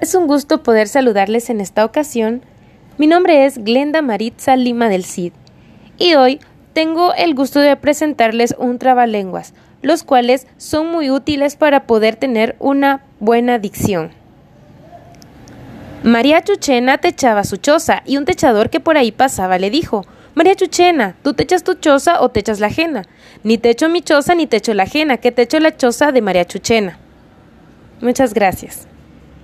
Es un gusto poder saludarles en esta ocasión. Mi nombre es Glenda Maritza Lima del Cid y hoy tengo el gusto de presentarles un trabalenguas, los cuales son muy útiles para poder tener una buena dicción. María Chuchena techaba su choza y un techador que por ahí pasaba le dijo María Chuchena, ¿tú techas tu choza o techas la ajena? Ni techo mi choza ni techo la ajena, que techo la choza de María Chuchena. Muchas gracias.